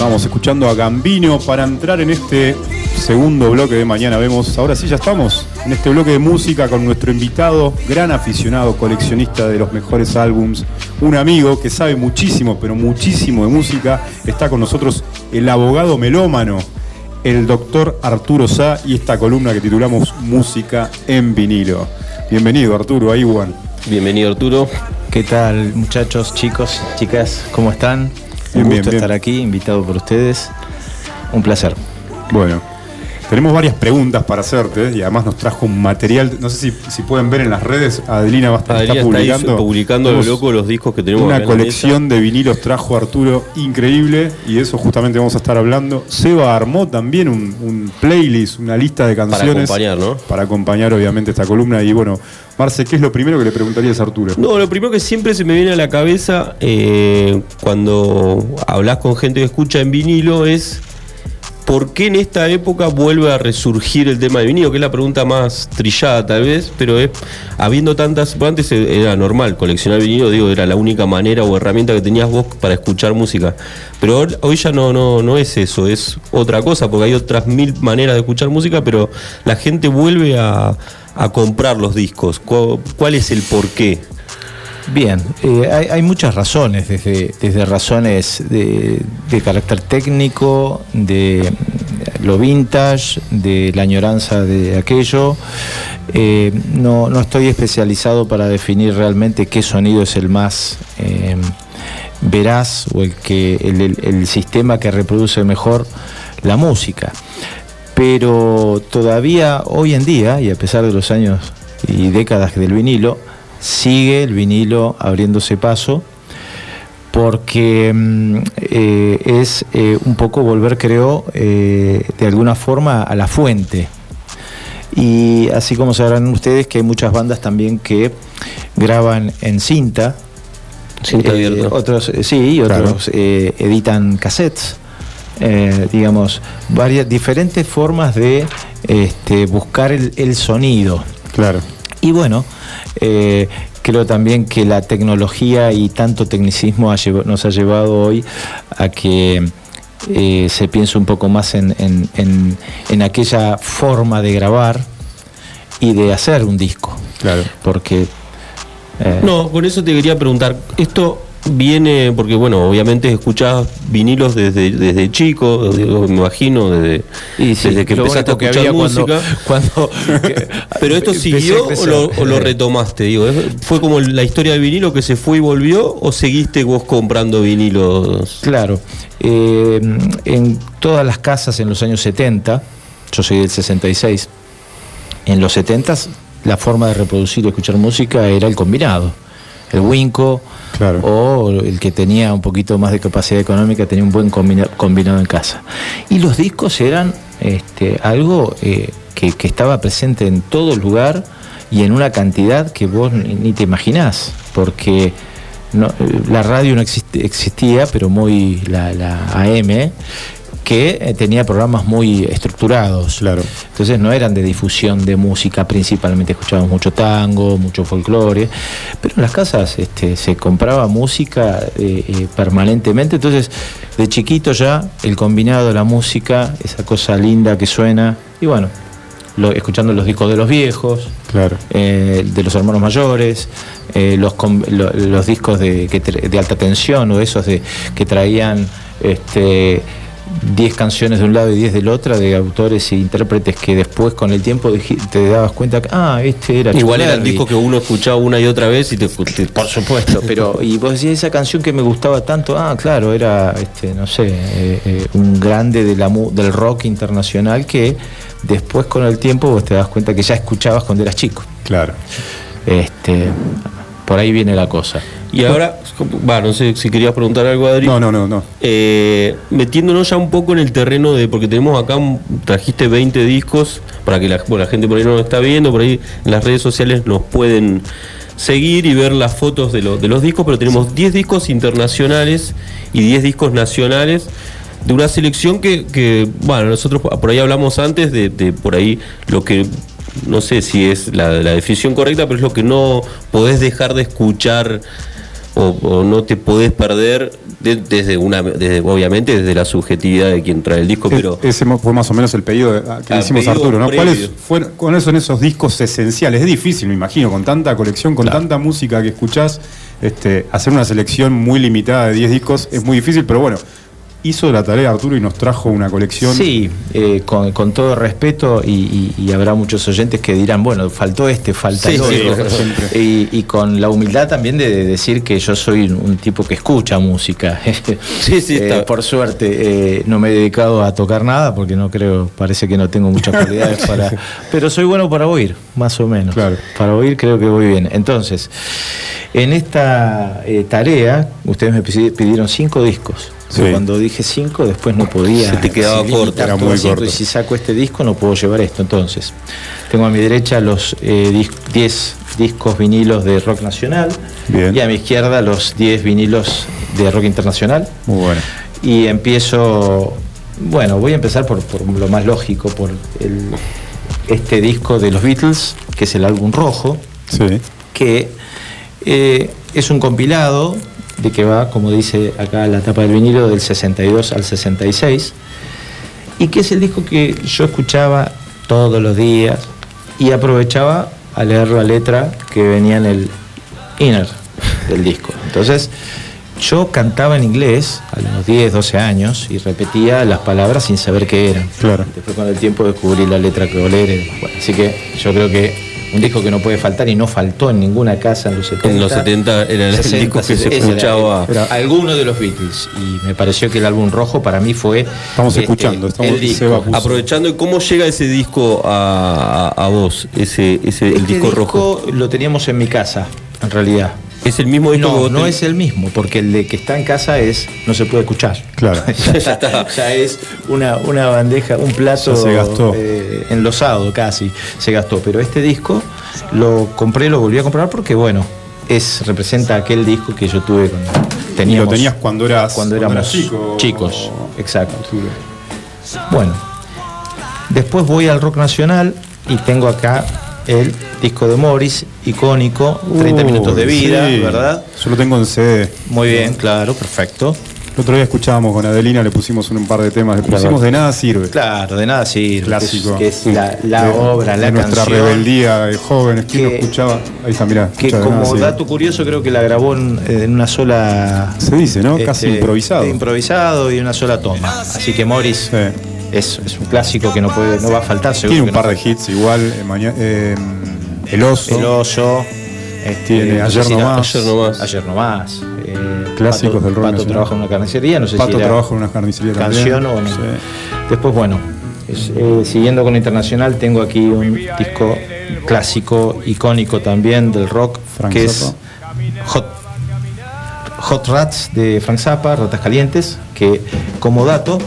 Vamos escuchando a Gambino para entrar en este segundo bloque de Mañana Vemos. Ahora sí, ya estamos en este bloque de música con nuestro invitado, gran aficionado, coleccionista de los mejores álbums, un amigo que sabe muchísimo, pero muchísimo de música. Está con nosotros el abogado melómano, el doctor Arturo Sá y esta columna que titulamos Música en vinilo. Bienvenido Arturo, ahí. Bienvenido Arturo. ¿Qué tal muchachos, chicos, chicas? ¿Cómo están? Un Bien, gusto bien, estar aquí, invitado por ustedes. Un placer. Bueno, tenemos varias preguntas para hacerte y además nos trajo un material, no sé si, si pueden ver en las redes, Adelina va a estar Adelina está está publicando, publicando a lo loco los discos que tenemos Una colección de vinilos trajo Arturo increíble y de eso justamente vamos a estar hablando. Seba armó también un, un playlist, una lista de canciones. acompañar, ¿no? Para acompañar obviamente esta columna y bueno, Marce, ¿qué es lo primero que le preguntarías a Arturo? No, lo primero que siempre se me viene a la cabeza eh, cuando hablas con gente que escucha en vinilo es ¿por qué en esta época vuelve a resurgir el tema del vinilo? Que es la pregunta más trillada tal vez, pero es habiendo tantas, antes era normal coleccionar vinilo, digo, era la única manera o herramienta que tenías vos para escuchar música. Pero hoy- ya no, no, no es eso, es otra cosa, porque hay otras mil maneras de escuchar música, pero la gente vuelve a, a comprar los discos. ¿Cuál, cuál es el porqué? Bien, eh, hay, muchas razones, desde, desde razones de, carácter técnico, de lo vintage, de la añoranza de aquello. Eh, no, no estoy especializado para definir realmente qué sonido es el más eh, veraz o el, que, el sistema que reproduce mejor la música. Pero todavía hoy en día, y a pesar de los años y décadas del vinilo, sigue el vinilo abriéndose paso porque mm, eh, es eh, un poco volver, creo, eh, de alguna forma a la fuente. Y así como sabrán ustedes que hay muchas bandas también que graban en cinta, Cinta abierta. otros sí, otros editan cassettes. digamos, varias diferentes formas de este, buscar el, el sonido. Claro. Y bueno, eh, creo también que la tecnología y tanto tecnicismo ha nos ha llevado hoy a que eh, se piense un poco más en, en- en- en aquella forma de grabar y de hacer un disco. Claro. Porque eh, No, con eso te quería preguntar, esto viene, porque bueno, obviamente escuchás vinilos desde, desde chico, digo, me imagino, desde, y sí, desde que empezaste a escuchar cuando- música. cuando, Pero esto siguió o lo, o lo retomaste, digo, ¿es- ¿fue como la historia del vinilo que se fue y volvió o seguiste vos comprando vinilos? Claro, eh, en todas las casas en los años 70, yo soy del 66, en los 70 la forma de reproducir y escuchar música era el combinado, el Winco, Claro. o el que tenía un poquito más de capacidad económica tenía un buen combina- combinado en casa. Y los discos eran este, algo eh, que, que estaba presente en todo lugar y en una cantidad que vos ni, ni te imaginás, porque no- eh, la radio no existía, pero muy la, la AM, que eh, tenía programas muy estructurados. Claro. Entonces no eran de difusión de música, principalmente escuchábamos mucho tango, mucho folclore, pero en las casas este, se compraba música eh, eh, permanentemente, entonces de chiquito ya el combinado, la música, esa cosa linda que suena, y bueno, lo- escuchando los discos de los viejos, Claro. eh, de los hermanos mayores, eh, los, com- lo- los discos de, que de alta tensión o esos de, que traían este, 10 canciones de un lado y 10 del otro, de autores e intérpretes que después con el tiempo te dabas cuenta que, ah, este era Igual eran Berry. discos que uno escuchaba una y otra vez y te... te- Por supuesto, pero y vos decías esa canción que me gustaba tanto, ah, claro, era, este, no sé, eh, eh, un grande de la, mu- del rock internacional que después con el tiempo vos te das cuenta que ya escuchabas cuando eras chico. Claro. Este, por ahí viene la cosa. Y ahora, va, no sé si querías preguntar algo, Adri. No, no, no, no. Eh, metiéndonos ya un poco en el terreno de, porque tenemos acá, trajiste 20 discos, para que la, bueno, la gente por ahí no lo está viendo, por ahí en las redes sociales nos pueden seguir y ver las fotos de, lo- de los discos, pero tenemos 10 discos internacionales y 10 discos nacionales de una selección que, que, bueno, nosotros por ahí hablamos antes de, de por ahí lo que, no sé si es la, la definición correcta, pero es lo que no podés dejar de escuchar o, no te podés perder desde una, desde, obviamente desde la subjetividad de quien trae el disco, pero ese fue más o menos el pedido que le hicimos a Arturo, ¿no? ¿Cuáles fueron, son esos discos esenciales? Es difícil, me imagino, con tanta colección, con tanta música que escuchás, este, hacer una selección muy limitada de 10 discos es muy difícil, pero bueno, hizo la tarea Arturo y nos trajo una colección. Sí, eh, con, todo respeto y, habrá muchos oyentes que dirán, bueno, faltó este, falta sí, y, con la humildad también de, decir que yo soy un, tipo que escucha música. Sí, sí, eh, por suerte eh, no me he dedicado a tocar nada porque no creo, parece que no tengo muchas cualidades para... Pero soy bueno para oír, más o menos. Claro. Para oír creo que voy bien. Entonces, en esta tarea, ustedes me pidieron cinco discos. Cuando dije 5, después no podía. Se te quedaba corto, era muy corto. Y si saco este disco, no puedo llevar esto. Entonces, tengo a mi derecha los 10 eh, discos vinilos de rock nacional. Y a mi izquierda los 10 vinilos de rock internacional. Muy bueno. Y empiezo. Bueno, voy a empezar por, lo más lógico, por este disco de los Beatles, que es el álbum rojo. Sí. Que eh, es un compilado de que va, como dice acá la tapa del vinilo, del 62 al 66, y que es el disco que yo escuchaba todos los días y aprovechaba a leer la letra que venía en el inner del disco. Entonces, yo cantaba en inglés a los 10, 12 años y repetía las palabras sin saber qué eran. Claro. Después con el tiempo descubrí la letra que volé. así que yo creo que un disco que no puede faltar y no faltó en ninguna casa en los 70. En los 70 era el disco que se escuchaba. Era, alguno de los Beatles. Y me pareció que el álbum rojo para mí fue. Estamos este, escuchando, estamos el disco. Aprovechando, ¿cómo llega ese disco a, vos? Ese, ese el este disco, rojo. Lo teníamos en mi casa, en realidad. ¿Es el mismo disco? No, no es el mismo, porque el de que está en casa es no se puede escuchar. Claro. ya, es una, una, bandeja, un plato se gastó. Eh, enlosado casi, se gastó. Pero este disco lo compré, lo volví a comprar porque, bueno, es representa aquel disco que yo tuve cuando teníamos, lo tenías cuando eras cuando éramos chicos. Exacto. Bueno, después voy al rock nacional y tengo acá el disco de Morris, icónico, 30 minutos de vida, ¿verdad? Yo lo tengo en CD. Muy bien, claro, perfecto. El otro día escuchábamos con Adelina, le pusimos un, par de temas, le pusimos De Nada Sirve. Claro, De Nada Sirve. Clásico. Que es, la, obra, la nuestra rebeldía de jóvenes, ¿quién lo escuchaba? Ahí está, mirá. Que como dato curioso creo que la grabó en, una sola... Se dice, ¿no? Casi este, improvisado. Improvisado y una sola toma. Así que Morris... Es, un clásico que no puede no va a faltar seguro tiene un par de hits igual eh, eh, el oso. El oso este, ayer, nomás, ayer nomás. Ayer nomás eh, clásicos del rock Pato trabaja en una carnicería no sé Pato trabaja en una carnicería canción o no. Después bueno siguiendo con internacional tengo aquí un disco clásico icónico también del rock que es Hot Hot Rats de Frank Zappa, Ratas Calientes, que como dato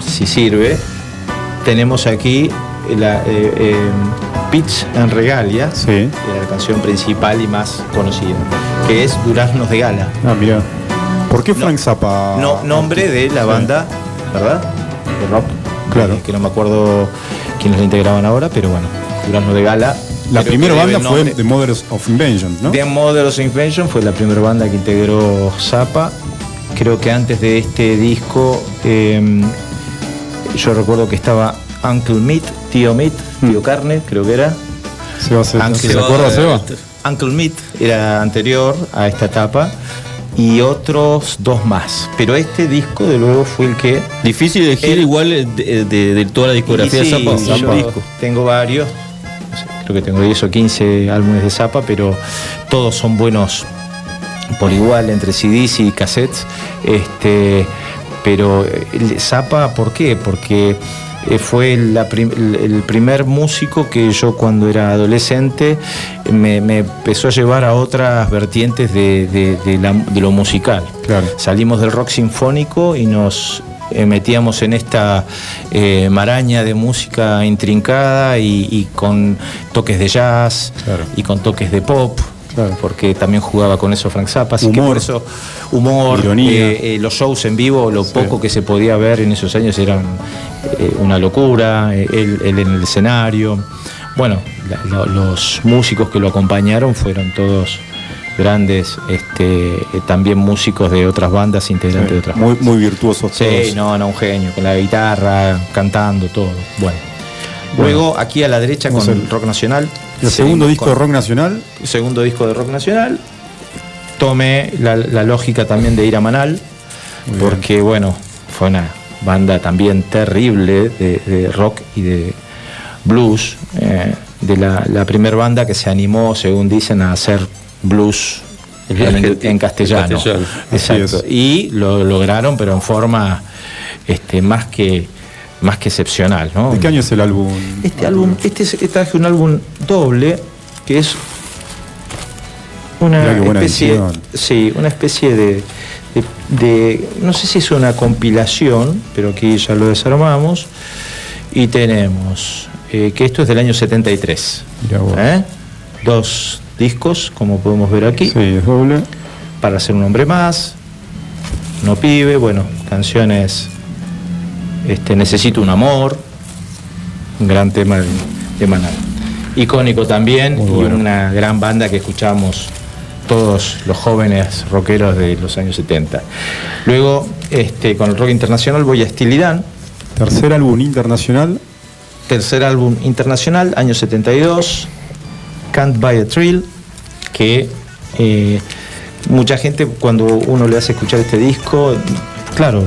si sirve, tenemos aquí la eh, eh, Pitch en Regalia, sí. la canción principal y más conocida, que es Duraznos de Gala. Ah, mira. ¿Por qué Frank Zappa? No, nombre de la banda, ¿verdad? De rock. Claro. Eh, que no me acuerdo quiénes la integraban ahora, pero bueno, Duraznos de Gala. La primera banda fue The Mothers of Invention, ¿no? The Mothers of Invention fue la primera banda que integró Zappa. Creo que antes de este disco yo recuerdo que estaba Uncle Meat, tío Meat, tío mm. Carne, creo que era. Seba, Uncle, ¿se acuerda Seba? Uncle Meat era anterior a esta etapa y otros dos más. Pero este disco, de luego, fue el que. Difícil elegir igual de, toda la discografía de Zappa. tengo varios, creo que tengo 10 o 15 álbumes de Zappa, pero todos son buenos por igual entre CDs y cassettes. Este, pero eh, Zappa, ¿por qué? Porque eh, fue el, primer músico que yo cuando era adolescente me, empezó a llevar a otras vertientes de, lo musical. Salimos del rock sinfónico y nos eh, metíamos en esta maraña de música intrincada y, con toques de jazz y con toques de pop porque también jugaba con eso Frank Zappa, así humor, eso humor, eh, eh, los shows en vivo, lo poco que se podía ver en esos años eran eh, una locura, él, en el escenario. Bueno, los músicos que lo acompañaron fueron todos grandes este, también músicos de otras bandas, integrantes de otras muy, bandas. muy virtuosos Sí, todos. no, no, un genio, con la guitarra, cantando, todo. Bueno. Luego, aquí a la derecha con al- Rock Nacional. El segundo disco de rock nacional. segundo disco de rock nacional. Tomé la, la lógica también de ir a Manal, Muy porque bueno, fue una banda también terrible de, de rock y de blues, eh, de la, la primera banda que se animó, según dicen, a hacer blues En castellano. en castellano. Exacto. Y lo lograron, pero en forma este, más que más que excepcional, ¿no? ¿De qué año es el álbum? Este álbum, este es, traje un álbum doble que es una especie, edición. sí, una especie de, de- de- no sé si es una compilación, pero aquí ya lo desarmamos y tenemos eh, que esto es del año 73, Mirá vos. ¿eh? dos discos como podemos ver aquí Sí, es doble. para ser un hombre más, no pibe, bueno, canciones, este, necesito un amor, un gran tema de, de Maná. Icónico también y una gran banda que escuchamos todos los jóvenes rockeros de los años 70. Luego, este, con el rock internacional voy a Estilidad, Tercer álbum internacional. tercer álbum internacional, año 72, Can't Buy a Thrill, que eh, mucha gente cuando uno le hace escuchar este disco, claro,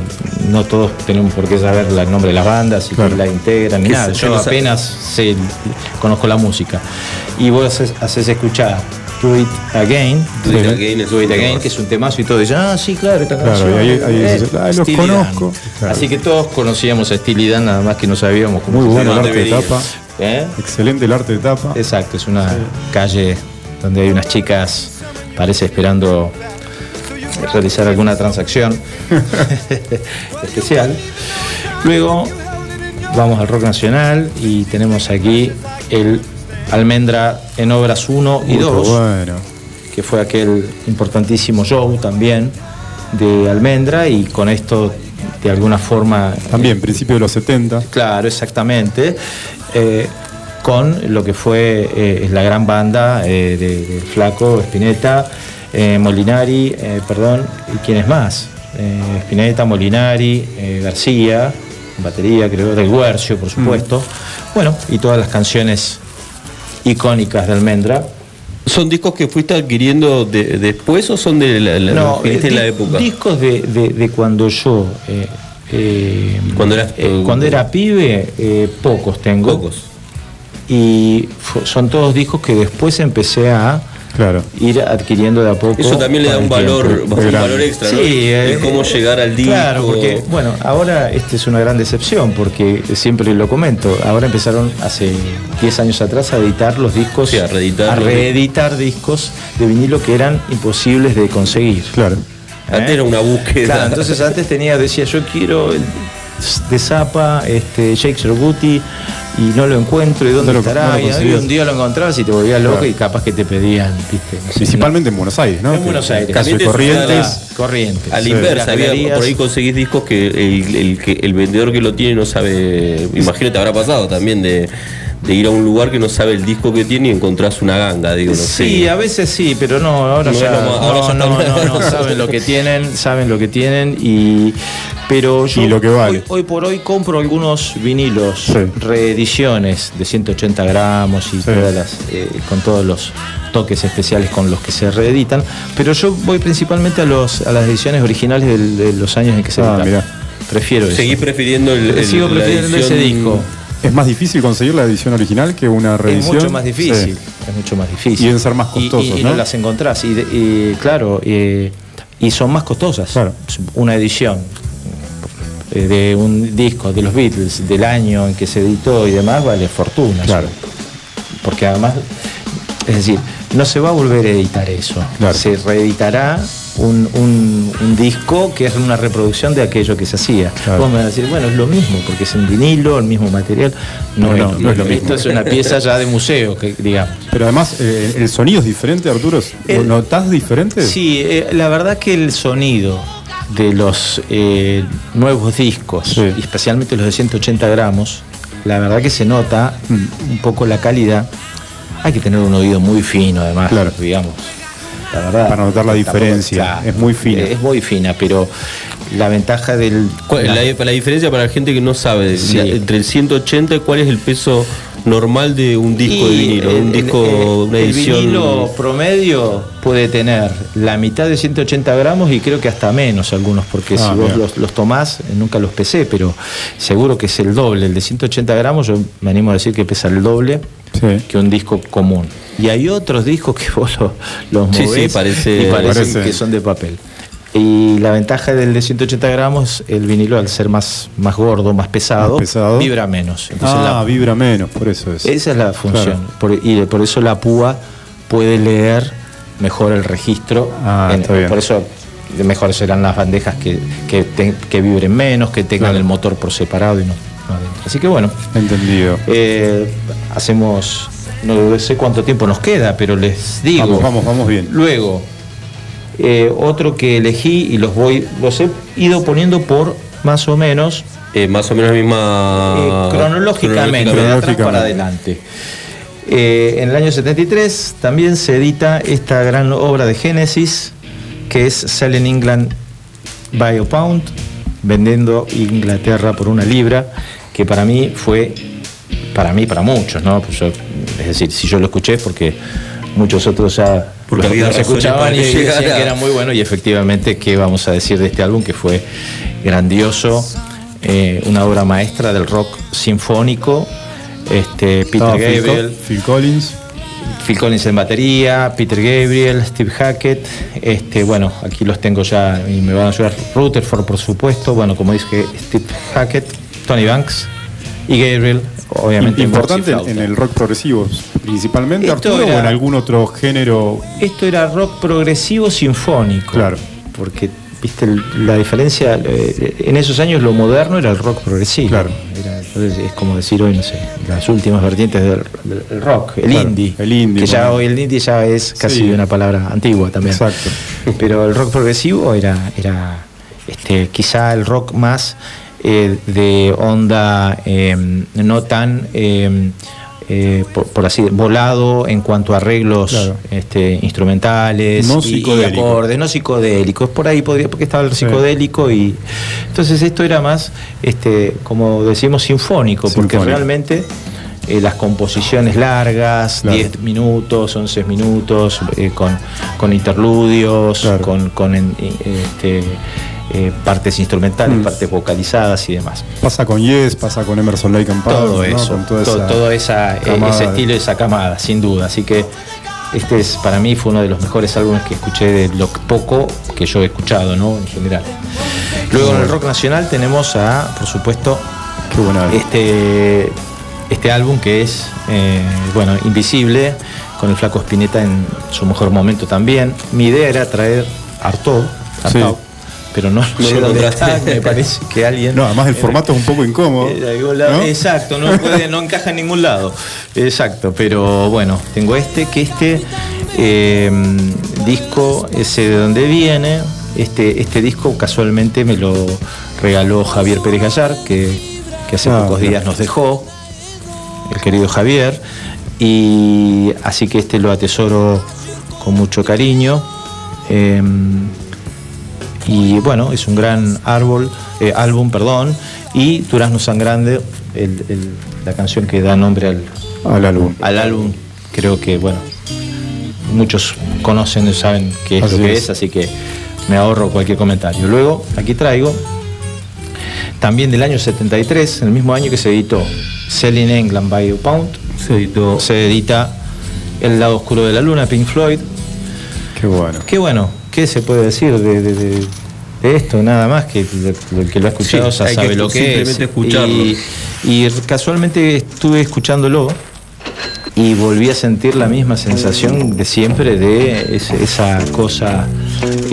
no todos tenemos por qué saber el nombre de las bandas y Claro. que la integran ni nada. se- Yo apenas sé, conozco la música. Y vos haces, haces escuchar Do It Again, Do It Again es Do It Again, que es un temazo y todo. Y ah, sí, claro, esta Claro, canción. y ahí- ahí eh, dices, "Ah, los Steely Dan". conozco. Claro. Así que todos conocíamos a Steely Dan, nada más que no sabíamos cómo Muy se bueno el arte de tapa. ¿Eh? Excelente el arte de tapa. Exacto, es una calle donde hay unas chicas, parece esperando realizar alguna transacción especial. Luego vamos al rock nacional y tenemos aquí el Almendra en obras 1 y Muy 2, bueno. que fue aquel importantísimo show también de Almendra y con esto de alguna forma También, principio de los 70. Claro, exactamente. Eh, con lo que fue eh, la gran banda eh, de, de Flaco, Spinetta, eh, Molinari, eh, perdón, y quién es más. Eh, Spinetta, Molinari, García, batería, creo, del Guercio, por supuesto. Bueno, y todas las canciones icónicas de Almendra. ¿Son discos que fuiste adquiriendo de- después o son de la, la- viste en la época? Discos de, de- de cuando yo. Cuando eras- cuando era pibe, pocos tengo. Pocos. Y son todos discos que después empecé a Claro. ir adquiriendo de a poco. Eso también le da un valor, un valor extra, ¿no? Sí, El eh, cómo llegar al disco. Claro, porque, bueno, ahora este es una gran decepción, porque siempre lo comento. Ahora empezaron hace 10 años atrás a editar los discos, Sí, a reeditar a reeditar discos de vinilo que eran imposibles de conseguir. Claro. Antes era una búsqueda. Claro, entonces antes tenía, decía, yo quiero el de Zapa, este, Shakespeare Booty, y no lo encuentro, y dónde No lo- estará, no y un día lo encontrabas y te volvías loco Claro. y capaz que te pedían, viste, no sé, Principalmente en Buenos Aires, ¿no? En Buenos Aires. Caso de Corrientes. Corrientes. A la Sí. inversa, había- por ahí conseguís discos que el, el que el vendedor que lo tiene no sabe. Imagino te habrá pasado también de, de ir a un lugar que no sabe el disco que tiene y encontrás una ganga, digo, no Sí, sé. a veces sí, pero no, ahora No ya, más- ahora no, ya no, no, no, saben lo que tienen, saben lo que tienen y pero yo Y lo que vale. hoy, hoy por hoy compro algunos vinilos, Sí. reediciones de 180 gramos y Sí. todas las, eh, con todos los toques especiales con los que se reeditan, pero yo voy principalmente a los a las ediciones originales del- de los años en que se Ah. Prefiero eso. Seguís prefiriendo el, el- Sigo la prefiriendo ese disco. Es más difícil conseguir la edición original que una Es reedición. mucho más difícil, Sí. es mucho más difícil. Y deben ser más Y- y- costosos, y, ¿no? no las encontrás. Y, y, claro, eh, y son más costosas. Claro. Una edición eh, de un disco de los Beatles del año en que se editó y demás vale fortuna. Claro. Porque además, es decir, no se va a volver a editar eso. Claro. Se reeditará un, un- un disco que es una reproducción de aquello que se hacía. Claro. Vos me vas a decir, bueno, es lo mismo, porque es en vinilo, el mismo material. No, No, es, no, lo no es lo mismo. Esto es una pieza ya de museo, que, digamos. Pero además, eh, ¿el sonido es diferente, Arturo? ¿Lo notás diferente? Sí, eh, la verdad que el sonido de los eh, nuevos discos, Sí. y especialmente los de 180 gramos, la verdad que se nota Mm. un poco la calidad. Hay que tener un oído muy fino, además, Claro. digamos. La verdad. Para notar la Tampoco- diferencia, es muy fina. Es muy fina, pero la ventaja del... ¿Cuál- la- la, la diferencia para la gente que no sabe, Sí. la- entre el 180 y cuál es el peso normal de un disco de vinilo, el- un disco, el- una el edición. vinilo promedio puede tener la mitad de 180 gramos y creo que hasta menos algunos, porque Ah, si vos los, los tomás, eh, nunca los pesé, pero seguro que es el doble. El de 180 gramos, yo me animo a decir que pesa el doble Sí. que un disco común. Y hay otros discos que vos lo- los Sí, movés sí, parece- y parecen Parece. que son de papel. Y la ventaja del de 180 gramos, el vinilo al ser más, más gordo, más pesado, Más pesado. vibra menos. Entonces Ah, la- vibra menos, por eso es. esa es la función. Claro. Por- y por eso la púa puede leer mejor el registro. Ah, está bien. Por eso mejor serán las bandejas que, que, te- que vibren menos, que tengan Claro. el motor por separado y no, no adentro. Así que bueno, Entendido. eh, hacemos, no sé cuánto tiempo nos queda, pero les digo. Vamos, vamos, vamos bien. Luego, eh, otro que elegí y los voy, los he ido poniendo por más o menos Eh, más o menos la misma. eh, cronológicamente, de atrás Cronológicamente. para adelante. Eh, en el año 73 también se edita esta gran obra de Génesis, que es Selling England by a Pound, vendiendo Inglaterra por una libra, que para mí fue, para mí, para muchos, ¿no? Pues yo- es decir, si yo lo escuché es porque muchos otros ya Porque lo- había los razones escuchaban y decían llegara. que era muy bueno y efectivamente, ¿qué vamos a decir de este álbum que fue grandioso? eh, una obra maestra del rock sinfónico. Este, Peter Estaba Phil, Gabriel, Co- Phil Collins. Phil Collins en batería, Peter Gabriel, Steve Hackett, este, bueno, aquí los tengo ya y me van a ayudar Rutherford, por supuesto, bueno, como dije, Steve Hackett, Tony Banks y Gabriel, obviamente. Importante en, el rock progresivo, principalmente Esto Arturo era- o en algún otro género. Esto era rock progresivo sinfónico. Claro. Porque, viste, la diferencia, eh, en esos años lo moderno era el rock progresivo. Claro. Era- entonces es como decir hoy, no sé, las últimas vertientes del, rock, el Claro, indie. el indie, Que ya hoy el indie ya es casi Sí. una palabra antigua también. Exacto. Pero el rock progresivo era, era este, quizá el rock más eh, de onda eh, no tan, eh, eh, por, por así volado en cuanto a arreglos Claro. este, instrumentales No y- acordes, no psicodélicos. Por ahí podría, porque estaba el Sí. psicodélico y entonces esto era más, este, como decimos, sinfónico, porque realmente eh, las composiciones largas, Claro. 10 minutos, 11 minutos, eh, con, con interludios, Claro. con, con en- este, eh, partes instrumentales, Mm. partes vocalizadas y demás. Pasa con Yes, pasa con Emerson Lake and Palmer, Todo eso, Con toda to- esa todo esa, eh, ese estilo esa camada, sin duda. Así que este es para mí fue uno de los mejores álbumes que escuché de lo poco que yo he escuchado, ¿no? En general. Luego en el rock nacional tenemos a, por supuesto, Qué buena. este, este álbum que es, eh, bueno, Invisible, con el Flaco Spinetta en su mejor momento también. Mi idea era traer Artaud, Artaud, Sí. Pero no, No sé lo dónde está, me parece que alguien... No, además el formato es un poco incómodo. De algún lado- ¿no? Exacto, no, puede, no encaja en ningún lado. Exacto, pero bueno, tengo este, que este eh, disco, ese de donde viene, este, este disco casualmente me lo regaló Javier Pérez Gallar, que, que hace Ah, pocos días nos dejó, el querido Javier, y así que este lo atesoro con mucho cariño. Eh, y bueno, es un gran árbol, eh, álbum, perdón, y Durazno Sangrande, el- el- la canción que da nombre al, Al álbum. al álbum, creo que, bueno, muchos conocen y saben qué es lo que es. es, así que me ahorro cualquier comentario. Luego, aquí traigo, también del año 73, el mismo año que se editó Selling England by a Pound, Se editó. se edita El lado oscuro de la luna, Pink Floyd, Qué bueno. Qué bueno, ¿qué se puede decir de, de- de- de esto? Nada más que el que lo ha escuchado Sí, ya hay que sabe lo que es. simplemente escucharlo. Y, y casualmente estuve escuchándolo y volví a sentir la misma sensación de siempre de esa cosa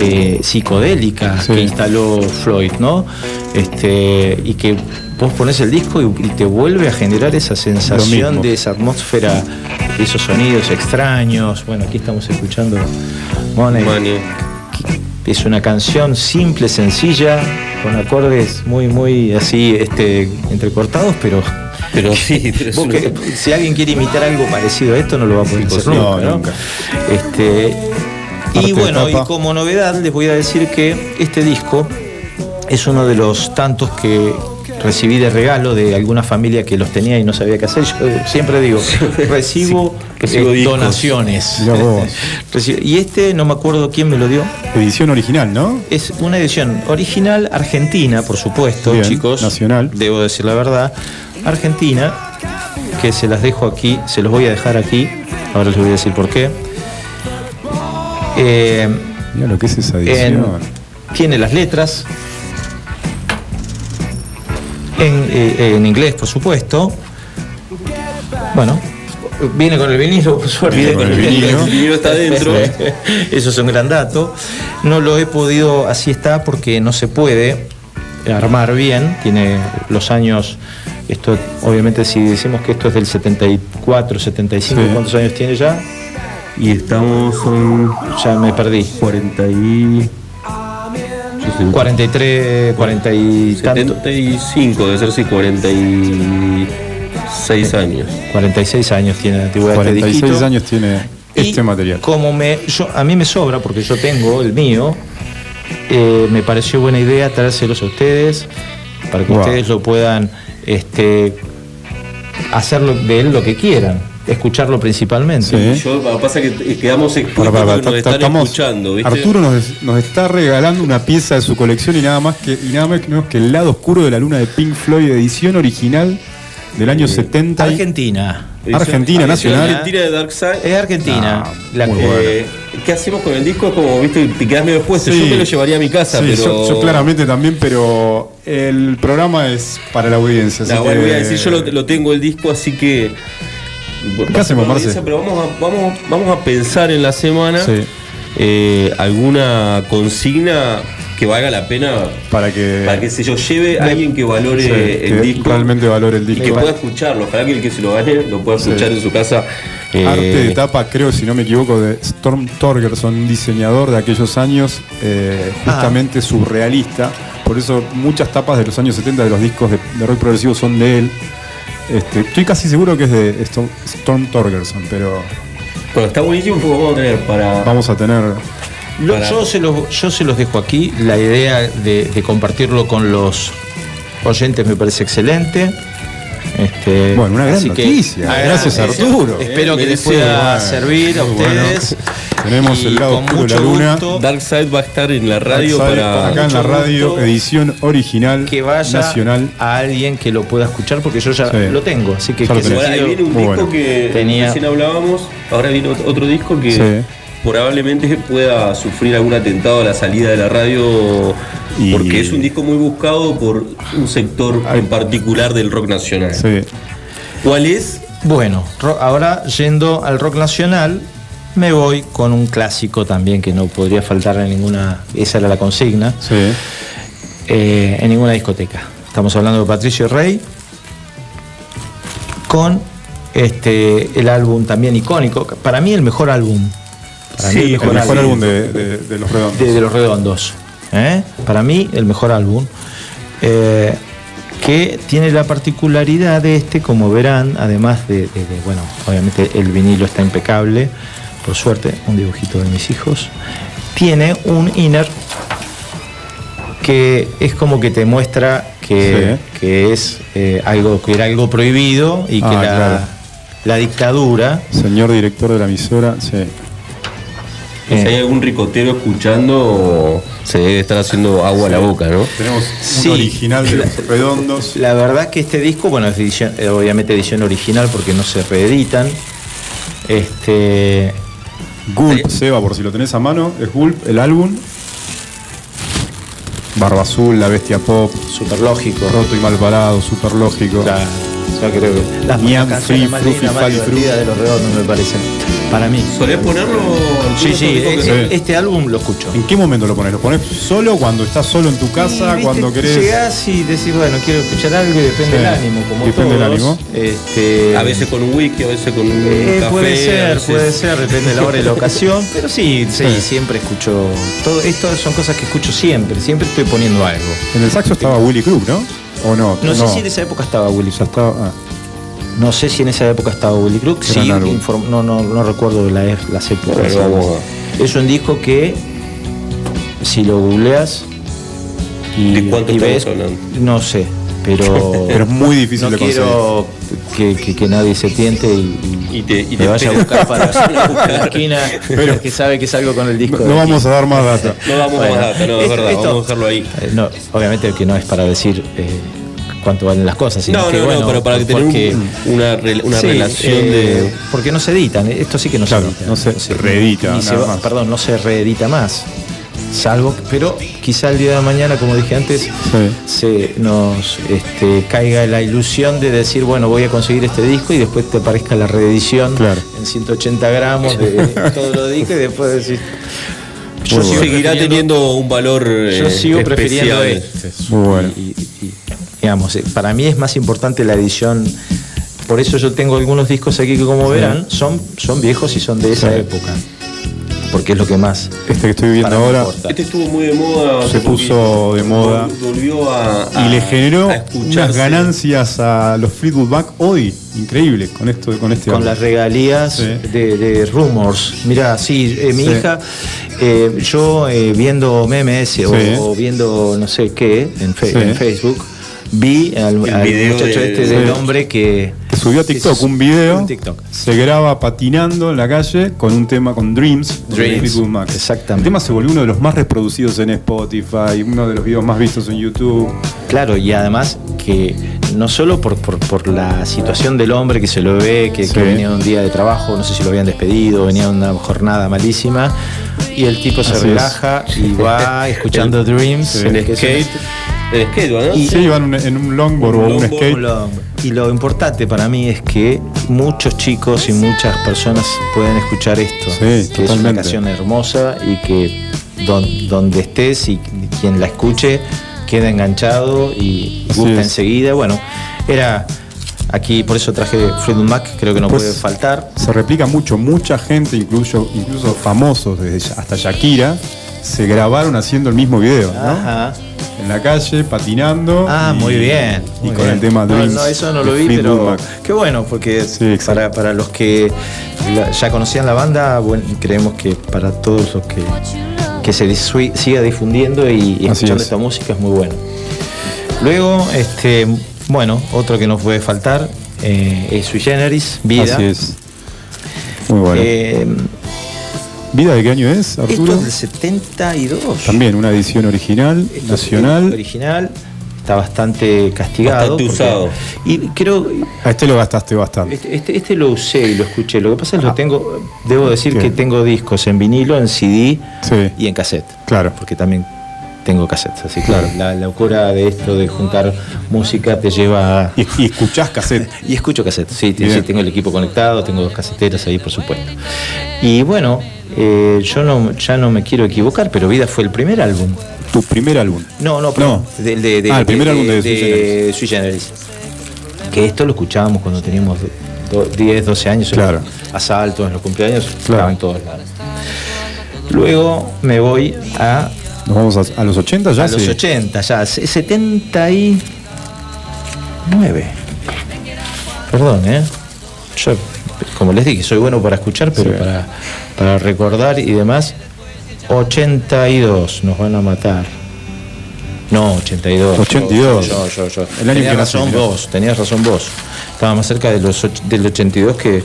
eh, psicodélica Sí. que instaló Floyd, ¿no? Este, y que vos pones el disco y, y te vuelve a generar esa sensación de esa atmósfera, de esos sonidos extraños. Bueno, aquí estamos escuchando Money. Money. Es una canción simple, sencilla, con acordes muy, muy así, este, entrecortados, pero Pero sí, pero una- que- si alguien quiere imitar algo parecido a esto, no lo va a poder hacer nunca, No, ¿no? nunca. Este, Y bueno, y como novedad les voy a decir que este disco es uno de los tantos que recibí de regalo de alguna familia que los tenía y no sabía qué hacer. Yo siempre digo, recibo, recibo eh, donaciones. Y este no me acuerdo quién me lo dio. Edición original, ¿no? Es una edición original argentina, por supuesto, Bien, chicos. nacional. Debo decir la verdad. Argentina, que se las dejo aquí, se los voy a dejar aquí. Ahora les voy a decir por qué. Eh, Mira lo que es esa en- edición. tiene las letras. En, eh, en inglés, por supuesto. Bueno, viene con el vinilo, por suerte. Viene con el vinilo. El vinilo está adentro. Eso es un gran dato. No lo he podido, así está, porque no se puede armar bien. Tiene los años. Esto, obviamente, si decimos que esto es del 74, 75, Sí. ¿cuántos años tiene ya? Y estamos son Ya me perdí. 40 y... yo sé, 43, 40 y tanto. 75, debe ser sí, 46 años. 46 años tiene de antigüedad este 46 disquito. años tiene Y este material. Como me, yo, a mí me sobra, porque yo tengo el mío, eh, me pareció buena idea traérselos a ustedes para que Wow. ustedes lo puedan este, hacer de él lo que quieran, escucharlo principalmente. Sí. Yo, lo que pasa es que quedamos Para, expuestos para, para, porque nos ta- están estamos- escuchando, ¿viste? Arturo nos, nos está regalando una pieza de su colección y nada más que y nada menos que el lado oscuro de la luna de Pink Floyd, edición original del año 70. y- Argentina. Edición- Argentina, edición nacional. Argentina de Dark Side. Es Argentina. Ah, La- muy eh, bueno. Eh, ¿Qué hacemos con el disco? Como viste, te quedas medio expuesto. Sí. Yo me lo llevaría a mi casa, Sí, pero. yo, yo claramente también, pero el programa es para la audiencia. así No, bueno, que- voy a decir, yo lo, lo tengo el disco, así que. ¿Qué hacemos, Marce? Pero vamos a, vamos, vamos a pensar en la semana Sí. eh, alguna consigna que valga la pena Para que, para que se yo lleve a alguien que valore sí, el que disco realmente valore el y disco. que pueda escucharlo. Ojalá que el que se lo gane lo pueda Sí. escuchar en su casa. eh, Arte de tapa, creo, si no me equivoco, de Storm Torgerson, un diseñador de aquellos años, eh, justamente surrealista. Por eso muchas tapas de los años 70 de los discos de, de rock progresivo son de él. Este, estoy casi seguro que es de Storm, Storm Torgerson, pero Bueno, está buenísimo porque vamos a tener para. vamos a tener. Lo- Para- yo, se los, yo se los dejo aquí. La idea de, de compartirlo con los oyentes me parece excelente. Este, Bueno, una gran que- noticia. Ah, Gracias. Arturo. Espero que les pueda bueno. servir a bueno. ustedes. Tenemos Y el lado con oscuro de la mucho luna. gusto Dark Side va a estar en la radio para. acá en la radio, gusto. edición original que vaya nacional. a alguien que lo pueda escuchar porque yo ya Sí. lo tengo. Así que, que se- viene un Muy disco bueno. que Tenía- recién hablábamos, ahora viene ot- otro disco que Sí. Probablemente pueda sufrir algún atentado a la salida de la radio Y- porque es un disco muy buscado por un sector Ay. en particular del rock nacional. Sí. ¿Cuál es? Bueno, ahora yendo al rock nacional, me voy con un clásico también que no podría faltar en ninguna. Esa era la consigna. Sí. eh, en ninguna discoteca. Estamos hablando de Patricio Rey con este el álbum también icónico, para mí el mejor álbum. Para mí Sí, El mejor álbum. de, de- de los redondos. de, de los redondos. ¿eh? Para mí el mejor álbum. eh, que tiene la particularidad de este, como verán, además de, de- de, bueno, obviamente el vinilo está impecable, por suerte, un dibujito de mis hijos, tiene un inner que es como que te muestra que, que es eh, algo que era algo prohibido y que Ah, la, claro. la dictadura Señor director de la emisora, sí. Si Eh. hay algún ricotero escuchando, se debe estar haciendo agua a la boca, ¿no? Tenemos Sí. un original de los redondos. La verdad que este disco, bueno, es edición, eh, obviamente edición original porque no se reeditan. Este, Gulp, Seba, por si lo tenés a mano, es Gulp, el álbum. Barba Azul, La Bestia Pop, súper lógico. Roto y Mal Parado, Super Lógico. Ya, ya creo que las Niam, canciones Free, más lindas, de los redondos me parecen. Para mí. ¿Solés ponerlo? Sí, sí, este álbum lo escucho. ¿En qué momento lo pones? ¿Lo pones solo cuando estás solo en tu casa? Y, cuando querés. Llegás y decís, bueno, quiero escuchar algo y depende Sí, del ánimo, como depende del ánimo. Este, A veces con un whisky, a veces con un Eh, café. puede ser, veces- puede ser, depende de la hora y la ocasión. Pero sí, sí, Sí. siempre escucho. Todo esto son cosas que escucho siempre, siempre estoy poniendo algo. En el saxo estaba Willy Crook, ¿no? ¿O no? No, sé si en esa época estaba Willy Ya Crook. estaba. ah. No sé si en esa época estaba Willy Crook. Sí, no, no, no recuerdo la, las épocas. Es un disco que, si lo googleas y, ¿De cuánto y estamos ves, hablando? no sé, pero, Pero es muy difícil no de quiero que, que- que nadie se tiente y, Y te- y me te vaya a buscar para la esquina, Pero- que sabe que salgo con el disco. No, vamos a dar más data. No damos Bueno, más data, no, es verdad, esto- vamos a dejarlo ahí. Eh, no, obviamente que no es para decir eh, cuánto valen las cosas, sino No, que no, bueno, no, pero para que tener porque- un- una, rel- una Sí, relación eh, de. Porque no se editan, eh, esto sí que no Claro, se edita. no se reedita, ni se nada va- más. perdón, no se reedita más. Salvo, pero quizá el día de mañana, como dije antes, se nos este, caiga la ilusión de decir, bueno, voy a conseguir este disco y después te aparezca la reedición Claro. en 180 gramos de todos los discos y después decir. Yo sigo seguirá prefiriendo- teniendo un valor. yo eh, sigo prefiriendo especial. este. Muy bueno. Y, y- y, digamos, eh, para mí es más importante la edición. Por eso yo tengo algunos discos aquí que, como verán, son, son viejos y son de esa Sí. época. Porque es lo que más. Este que estoy viendo ahora importa. Este estuvo muy de moda. Se puso de moda. Vol- Volvió a. y a- le generó unas ganancias a los Fleetwood Mac hoy. Increíble con esto, con este Con álbum. las regalías Sí. de, de Rumors. Mira, sí, eh, mi Sí. hija, eh, yo eh, viendo memes o, viendo no sé qué en, fe- Sí. en Facebook, vi al, El al video muchacho de- este del hombre que. Subió a TikTok un video. un TikTok. Se graba patinando en la calle con un tema con Dreams. de Dreams, Mac. exactamente. El tema se volvió uno de los más reproducidos en Spotify, uno de los videos más vistos en YouTube. Claro, y además que no solo por, por, por la situación del hombre que se lo ve, que, Sí. que venía de un día de trabajo, no sé si lo habían despedido, venía de una jornada malísima, y el tipo se Así es. relaja y va escuchando Dreams. Sí. El es skate. El skate, ¿no? Y- Sí, iban en- en un longboard o un skate. un. Y lo importante para mí es que muchos chicos y muchas personas pueden escuchar esto, Sí, que es una totalmente. canción hermosa y que don- donde estés y quien la escuche queda enganchado y gusta enseguida. Bueno, era aquí, por eso traje Freedom Mac, creo que no Pues, puede faltar. Se replica mucho, mucha gente, incluso, incluso famosos, desde hasta Shakira, se grabaron haciendo el mismo video, ¿no? Ajá. En la calle, patinando. Ah, y- muy bien. Y con bien. el tema No, Dreams. No, eso no lo vi, pero qué bueno, porque Sí, para, para los que ya conocían la banda, bueno, creemos que para todos los que, que se siga difundiendo y, escuchando es. esta música es muy bueno. Luego, este, bueno, otro que nos puede faltar eh, es Sui Generis, Vida. Así es. Muy bueno. Eh, ¿Vida de qué año es, esto Arturo? es del 72. También una edición original, Esto es nacional. Original. Está bastante castigado. Bastante porque- usado. Y creo, A este lo gastaste bastante. Este, este, este lo usé y lo escuché. Lo que pasa es que lo tengo, debo decir ¿Qué? que tengo discos en vinilo, en CD Sí, y en cassette. claro. Porque también tengo cassettes. Así que la locura de esto de juntar música te lleva a. Y, y escuchás cassette. Y escucho cassette. Sí, sí, tengo el equipo conectado, tengo dos caseteras ahí, por supuesto. Y bueno, eh, yo no, ya no me quiero equivocar, pero Vida fue el primer álbum. Tu primer álbum. No, no, perdón. No. Del de, de- Ah, el primer álbum de Sui Generis. Sui Generis. Que esto lo escuchábamos cuando teníamos do- 10, 12 años. Claro. Asaltos en los cumpleaños. Claro. Estaba en todos lados. Luego me voy a, Nos vamos a, a los 80 ya. a los sí. 80, ya, se- 79. Perdón, ¿eh? Yo, como les dije, soy bueno para escuchar, pero Sí. para, para recordar y demás. 82, nos van a matar. No, 82. 82. Yo, yo, yo. El año tenías que razón nací, vos, tenías razón vos. Estaba más cerca de los, del 82 que.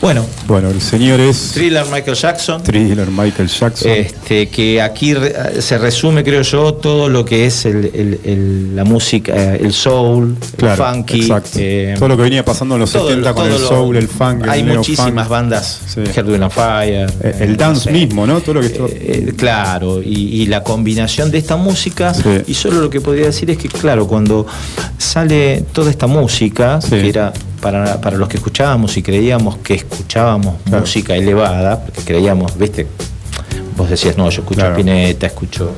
Bueno, Bueno, el señor es Thriller Michael Jackson. Thriller Michael Jackson. Este, que aquí re- se resume, creo yo, todo lo que es el- el- el- la música, eh, el soul, claro, el funky. exacto. eh, todo lo que venía pasando en los todo 70 lo- con el lo- soul, el funk, Hay muchísimas bandas. Sí. And Fire. Eh, el eh, dance no sé. mismo, ¿no? Todo lo que Eh, claro, y, y la combinación de esta música, Sí. y solo lo que podría decir es que, claro, cuando sale toda esta música, Sí. que era para, para los que escuchábamos y creíamos que escuchábamos Claro. música elevada, porque creíamos, viste, vos decías, no, yo escucho Claro. Spinetta, escucho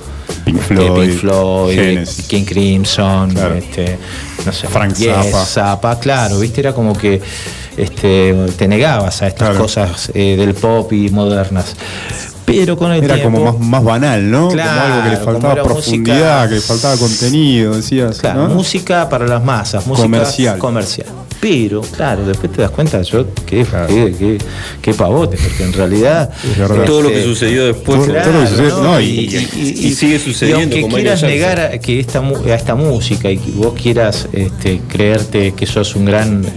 Pink eh, Floyd, Pink Floyd. King Crimson, Claro. este, no sé, Frank Yes, Zappa. Zappa, claro, viste, era como que este, te negabas a estas Claro. cosas eh, del pop y modernas. Pero con el Era tiempo, como más, más banal, ¿no? Claro, como algo que le faltaba profundidad, música- que le faltaba contenido, decías. Claro, ¿no? música para las masas, música Comercial. comercial. Pero, claro, después te das cuenta, yo, qué, qué, qué, qué pavote, porque en realidad. Es verdad. Todo lo que este, sucedió después. Todo- todo lo que sucedió- no, y- y sigue sucediendo Y aunque quieras negar a, que esta, a esta música y que vos quieras este, creerte que sos un gran eh,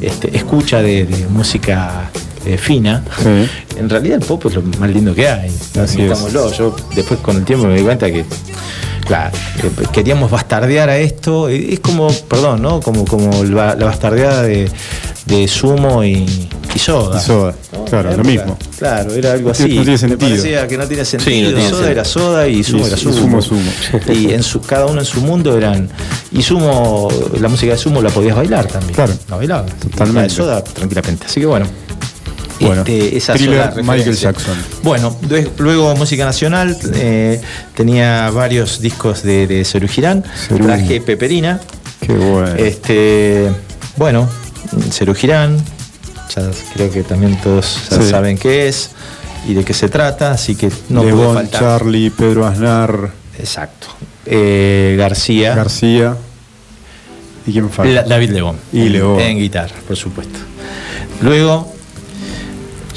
este, escucha de, de música eh, fina, Sí. en realidad el pop es lo más lindo que hay. Así es. Yo después con el tiempo me di cuenta que, claro, que queríamos bastardear a esto. Es como, perdón, ¿no? Como, como la, la bastardeada de, de Sumo y, y Soda. Y Soda, claro, lo mismo. Claro, era algo así. no tiene Me sentido. parecía que no tiene sentido. Sí, no tiene soda sentido. era Soda y Sumo Y- era y Sumo. Sumo, Sumo. Y en su, cada uno en su mundo eran. Y Sumo, la música de Sumo la podías bailar también. Claro. La bailaba. Totalmente. La de Soda, tranquilamente. Así que bueno. Bueno, Este, esa thriller sola Michael. Jackson. Bueno, luego música nacional, eh, tenía varios discos de, de Cerú Girán, Cerú. traje Peperina, Qué bueno. este, bueno, Cerú Girán, ya creo que también todos ya Sí. saben qué es y de qué se trata, así que no puede faltar. Charlie, Pedro Aznar, Exacto. Eh, García, García. ¿Y quién falta? La- David Lebón. Y Lebón. En guitarra, por supuesto. Luego,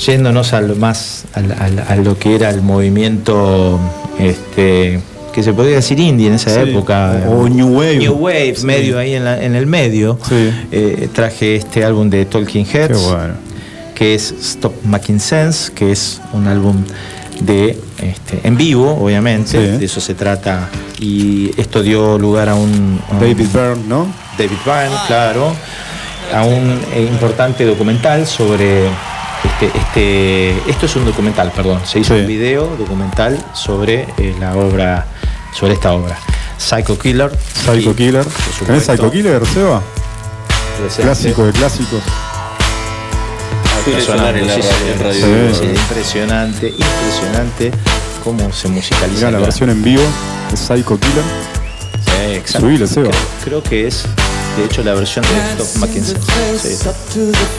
yéndonos al más al- al- a lo que era el movimiento este que se podría decir indie en esa Sí. época. O New Wave. New Wave, Sí. medio ahí en, la- en el medio. Sí. Eh, traje este álbum de Talking Heads, bueno. que es Stop Making Sense, que es un álbum de este, en vivo, obviamente, de eso se trata. Y esto dio lugar a un, a un- David Byrne, ¿no? David Byrne, claro, a un eh, importante documental sobre este, este, esto es un documental, perdón, se hizo Sí. un video documental sobre eh, la obra, sobre esta obra, Psycho Killer. Psycho Y, Killer. ¿Tenés Psycho Killer, Seba? presente. Clásico de clásicos. Sí, sí, sí, impresionante, impresionante cómo se musicaliza. Mirá la versión en vivo de Psycho Killer. Sí, exacto. Subile, Seba. Creo, creo que es, de hecho, la versión de Making Sense. Sí.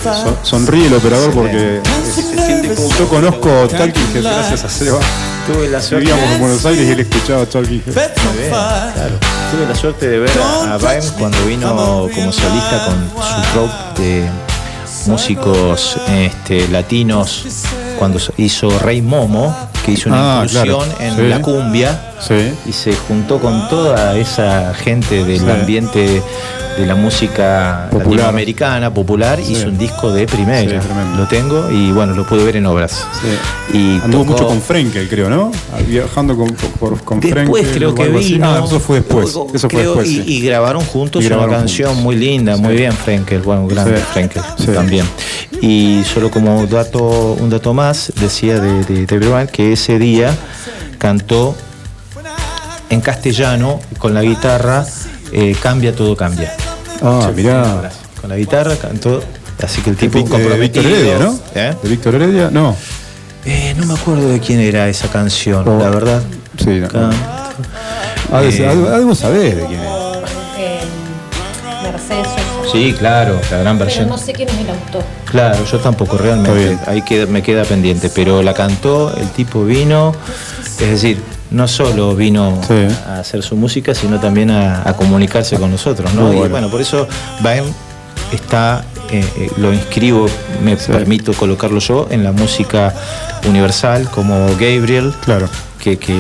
Son- sonríe el operador porque yo conozco Talking Heads gracias a Seba. Tuve la suerte. Vivíamos en Buenos Aires y él escuchaba Talking claro. Tuve la suerte de ver a, a cuando vino como solista con su troupe de músicos este, latinos cuando hizo Rey Momo, que hizo una Ah, incursión claro. en Sí. la cumbia Sí. y se juntó con toda esa gente del Sí. ambiente de la música Popular. latinoamericana, popular, Sí. hizo un disco de primera. Lo tengo y bueno, lo pude ver en obras. Y Anduvo tocó- mucho con Frenkel, creo, ¿no? Viajando con, por, con Después Frenkel creo que vino. Ah, eso fue después. Eso fue después. y, grabaron juntos Y grabaron una canción juntos. muy linda, muy bien, Frenkel, bueno, grande. Frenkel también. Y solo como dato, un dato más, decía de, de Byrne que ese día cantó en castellano con la guitarra eh, Cambia todo cambia. Ah, mirá. Con la guitarra cantó, así que el tipo De, de comprometido. Víctor Heredia, ¿no? ¿Eh? ¿De Víctor Heredia? No. Eh, no me acuerdo de quién era esa canción, Oh. la verdad. Sí, no. Ah, de- Eh. de quién es. eh, Mercedes Sosa. Sí, claro, la gran Pero versión. no sé quién es el autor. Claro, yo tampoco realmente. Ahí queda, me queda pendiente. Pero la cantó, el tipo vino, es decir, no solo vino Sí. a hacer su música, sino también a, a comunicarse con nosotros, ¿no? Muy Y bueno. bueno, por eso Baem está, eh, eh, lo inscribo, me Sí. permito colocarlo yo en la música universal como Gabriel, Claro. que, que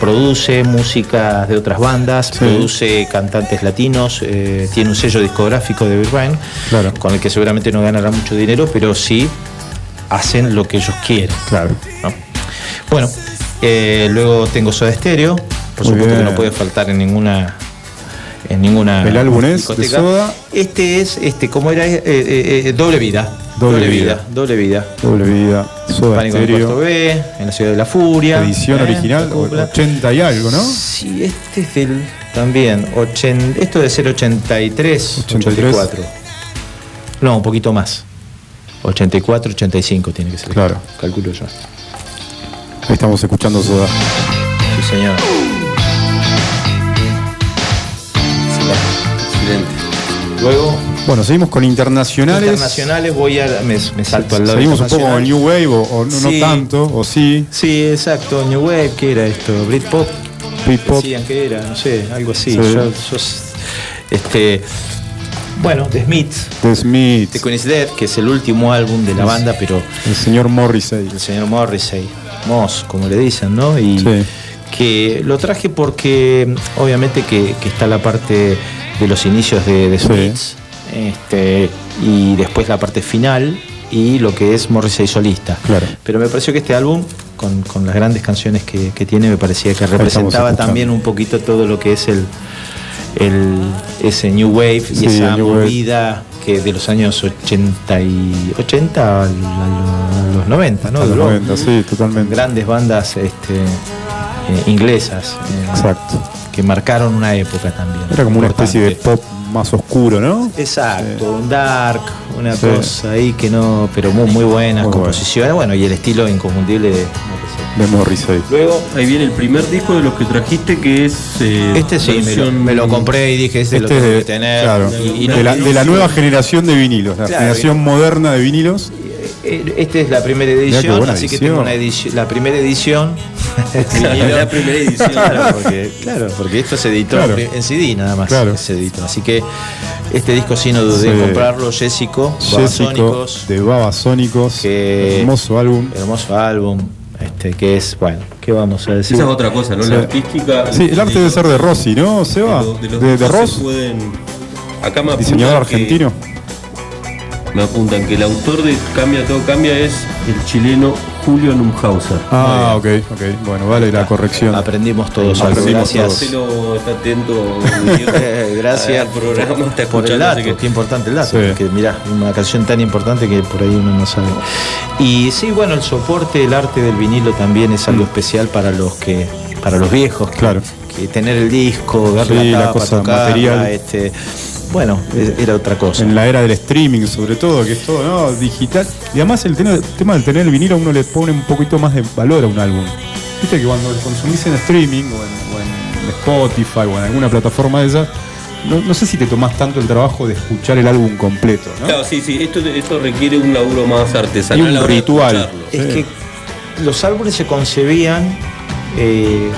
produce música de otras bandas, Sí. produce cantantes latinos, eh, tiene un sello discográfico de Bill Claro. con el que seguramente no ganará mucho dinero, pero sí hacen lo que ellos quieren. Claro. ¿no? Bueno, eh, luego tengo Soda Stereo, por Muy supuesto que no puede faltar en ninguna en ninguna ¿El álbum es de. Soda? Este es, este, ¿cómo era? Eh, eh, doble vida. Doble Vida. Doble vida. Doble vida. Soda Pánico en el. B, en la ciudad de la furia. Edición original, La cúpula. 80 y algo, ¿no? Sí, este es del. También. ochen- esto debe ser 83, 83. 84. No, un poquito más. 84, 85 tiene que ser. Claro. Calculo yo. Estamos escuchando Soda. Sí, señor. Excelente. Luego, Bueno, seguimos con internacionales. internacionales, voy a. Me, me salto al lado Seguimos un poco con. New Wave, o, o no, tanto, o sí. Sí, exacto. New Wave, ¿qué era esto? Britpop. Britpop. Decían que era, no sé, algo así. Sí. Yo, yo- este, Bueno, The Smiths, The Smiths, The Queen is Dead, que es el último álbum de la banda, pero el señor Morrissey. el señor Morrissey, Moss, como le dicen, ¿no? Y Sí. que lo traje porque obviamente que, que está la parte de los inicios de, de Sí. Este, y después la parte final y lo que es Morrissey solista. Claro. Pero me pareció que este álbum, con, con las grandes canciones que, que tiene, me parecía que representaba también un poquito todo lo que es el, el ese New Wave Sí, y esa Wave. movida que de los años 80 y 80 a, los- a los 90, ¿no? A los Duró. 90, sí, totalmente. Grandes bandas este, eh, inglesas eh, Exacto. que marcaron una época también. Era como una especie de pop más oscuro, ¿no? Exacto, un dark, una Sí. cosa ahí que no, pero muy, muy buenas Muy composiciones, bueno, y el estilo inconfundible de Morrissey. De Morrissey. Luego, Ahí viene el primer disco de los que trajiste que es. eh, este sí, me lo, me lo compré y dije, este, lo Este tengo es que de, tener. claro, y- y no- de, la, de la nueva generación de vinilos, la Claro, generación moderna de vinilos. Esta es la primera edición, así que tengo una edición, la primera edición. la primera edición. Claro, porque, claro, porque esto se editó Claro. en CD nada más. Claro. Se editó. Así que este disco sí no dudé en comprarlo, Jessico, Jessico Babasónicos, de Babasónicos. Que- Hermoso álbum. hermoso álbum, este que es, bueno, ¿qué vamos a decir? Esa es otra cosa, ¿no? Sí. La artística. Sí, el arte de debe los- ser de Rossi, ¿no, Seba? de los- de los De, de Ross, se pueden- Acá me diseñador que- argentino. Me apuntan que el autor de Cambia Todo Cambia es el chileno Julio Numhauser. Ah, ok, ok. Bueno, vale la corrección. Aprendimos todos. Aprendimos Gracias. Marcelo está atento. Gracias al programa, está por el dato, que- qué importante el dato, Sí. porque mirá, una canción tan importante que por ahí uno no sabe. Y sí, bueno, el soporte, el arte del vinilo también es algo especial para los que, para los viejos, Mm. Claro. que tener el disco, ver Sí, la cosa tocarla, material. este, bueno, es- era otra cosa. En la era del streaming, sobre todo, que es todo ¿no? digital. Y además el tema, el tema del tener el vinilo a uno le pone un poquito más de valor a un álbum. Viste que cuando lo consumís en streaming o en, o en Spotify o en alguna plataforma de esas, no, no sé si te tomás tanto el trabajo de escuchar el álbum completo, ¿no? Claro, sí, sí, esto, esto requiere un laburo más artesanal. Y un de ritual. Es Sí. que los álbumes se concebían eh,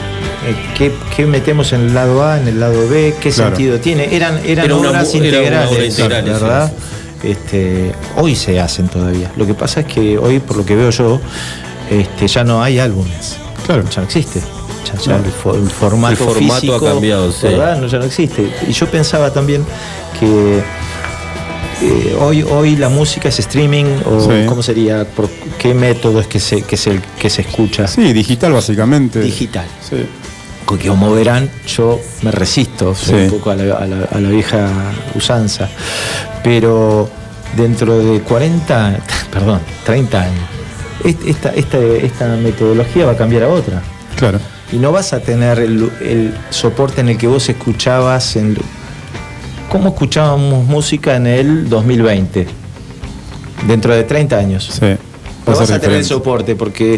eh, qué, qué metemos en el lado A, en el lado B, qué Claro. sentido tiene. Eran, eran Era obras era una integrales, obra integrales, ¿verdad? Este, hoy se hacen todavía. Lo que pasa es que hoy, por lo que veo yo, este, ya no hay álbumes. Claro. Ya no existe. Ya, ya No. el, fo- el formato, El formato ha cambiado, sí. ¿verdad? No, ya no existe. Y yo pensaba también que eh, hoy, hoy la música es streaming o Sí. cómo sería, por qué método es que se, que se, que se escucha Sí, digital básicamente. digital. Sí. Porque como verán, yo me resisto Sí. un poco a la, a la- a la vieja usanza. Pero dentro de 40, perdón, 30 años, est- esta, esta, esta metodología va a cambiar a otra. Claro. Y no vas a tener el, el soporte en el que vos escuchabas en, ¿Cómo escuchábamos música en el 2020? Dentro de 30 años. Sí. Va No a vas a tener el soporte porque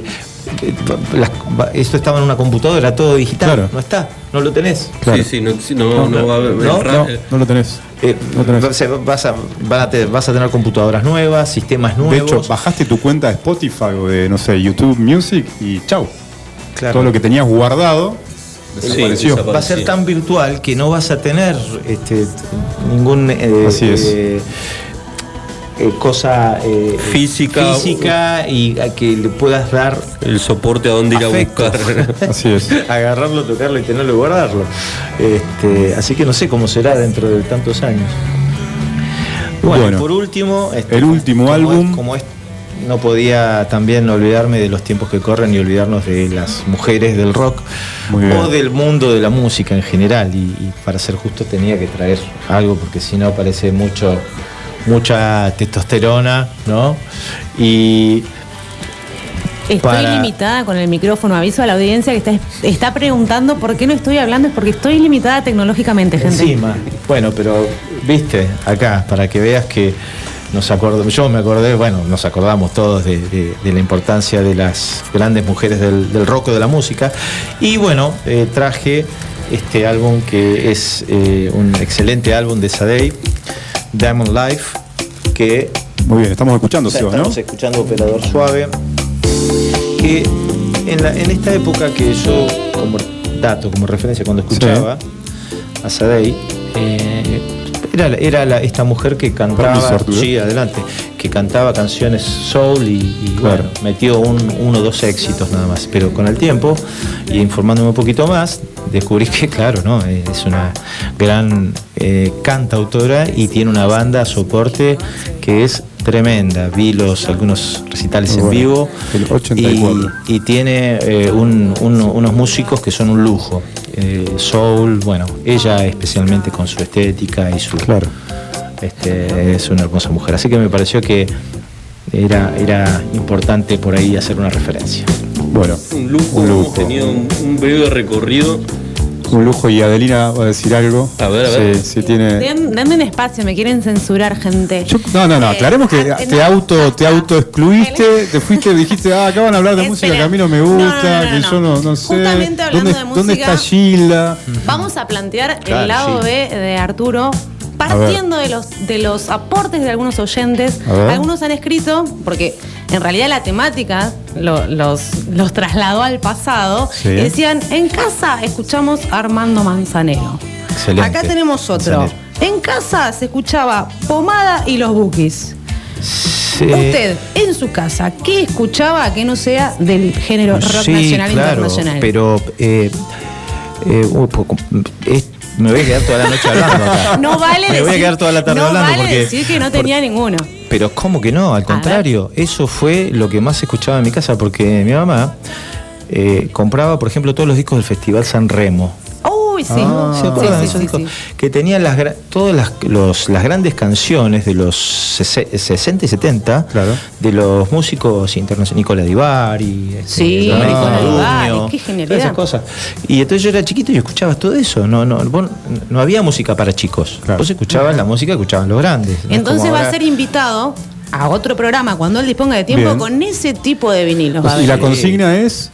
eh, las- esto estaba en una computadora, todo digital. Claro. No está, no lo tenés. Claro. Sí, sí, no, sí, no, no va a haber. No, no lo tenés. Eh, No tenés. vas, a, van a te- vas a tener computadoras nuevas, sistemas De nuevos. hecho, bajaste tu cuenta de Spotify o de, no sé, YouTube Music y chau. Claro. Todo lo que tenías guardado desapareció. va a ser tan virtual que no vas a tener este, ningún eh, Así es. eh, eh, cosa eh, Física. física y a que le puedas dar El soporte a dónde ir a buscar. Así es. agarrarlo, tocarlo y tenerlo y guardarlo. Este, así que no sé cómo será dentro de tantos años. Bueno, Bueno, por último, este, el último como álbum. es- como es- no podía también olvidarme de los tiempos que corren y olvidarnos de las mujeres del rock Muy bien. o del mundo de la música en general. Y, y para ser justo tenía que traer algo porque si no parece mucho mucha testosterona, ¿no? Y Estoy Para- limitada con el micrófono. Aviso a la audiencia que está, está preguntando por qué no estoy hablando. Es porque estoy limitada tecnológicamente, gente. Encima. Bueno, pero viste, acá, para que veas que nos acordamos, yo me acordé, bueno, nos acordamos todos de, de- de la importancia de las grandes mujeres del, del rock o de la música. Y bueno, eh, traje este álbum que es eh, un excelente álbum de Sadei, Diamond Life, que Muy bien, estamos escuchando, Seba, ¿no? estamos escuchando Operador Suave, que en, la- en esta época que yo, como dato, como referencia, cuando escuchaba a Sadei, eh, Era, era la- esta mujer que cantaba. Sí, adelante. Que cantaba canciones soul y, y, Claro. bueno, metió un, uno o dos éxitos nada más. Pero con el tiempo, y informándome un poquito más, descubrí que, claro, ¿no? Eh, es una gran eh, cantautora y tiene una banda soporte que es tremenda. Vi los algunos recitales en vivo el 84. y, y tiene eh, un- uno- unos músicos que son un lujo. Eh, soul, bueno, ella especialmente con su estética y su Claro. este, es una hermosa mujer. Así que me pareció que era, era importante por ahí hacer una referencia. Bueno, Un lujo, Un lujo. hemos tenido un, un breve recorrido. Un lujo y Adelina va a decir algo. A ver, a ver. Sí, sí tiene. Den- denme un espacio, me quieren censurar, gente. Yo- no, no, no, Eh, aclaremos que ah, te no, auto, te auto excluiste, te fuiste, dijiste, ah, acá van a hablar de música que a mí no me gusta, no, no, que no, yo no, no. sé. Justamente hablando ¿Dónde, de ¿Dónde música- está Gilda? Vamos a plantear Claro, el lado sí. B de Arturo. Partiendo de los, de los aportes de algunos oyentes, algunos han escrito, porque en realidad la temática lo- los, los trasladó al pasado, Sí. y decían, en casa escuchamos a Armando Manzanero. Excelente. Acá tenemos otro. En casa se escuchaba Pomada y los Bookies. Sí. Usted, en su casa, ¿qué escuchaba que no sea del género rock Sí, nacional e claro, internacional? Pero eh, eh, es- me voy a quedar toda la noche hablando acá. No vale Me voy a decir- quedar toda la tarde no hablando vale porque decir que no tenía ninguno. Pero ¿cómo que no? Al contrario, eso fue lo que más escuchaba en mi casa porque mi mamá eh, compraba, por ejemplo, todos los discos del Festival San Remo. Uy, sí. Ah. ¿Se acuerdan Sí, de sí, esos sí, discos? sí. Que tenían las, todas las, los- las grandes canciones de los sese- 60 y 70 Claro. de los músicos internacionales, Nicola Di Bari, este, Sí, Domenico Nicola Di Modugno, Bari, qué genialidad. todas esas cosas. Y entonces yo era chiquito y escuchabas todo eso. No, no, vos- no había música para chicos. Claro. Vos escuchabas la música escuchaban los grandes. Entonces va a ser invitado a otro programa cuando él disponga de tiempo Bien. con ese tipo de vinilos. a Y la consigna es.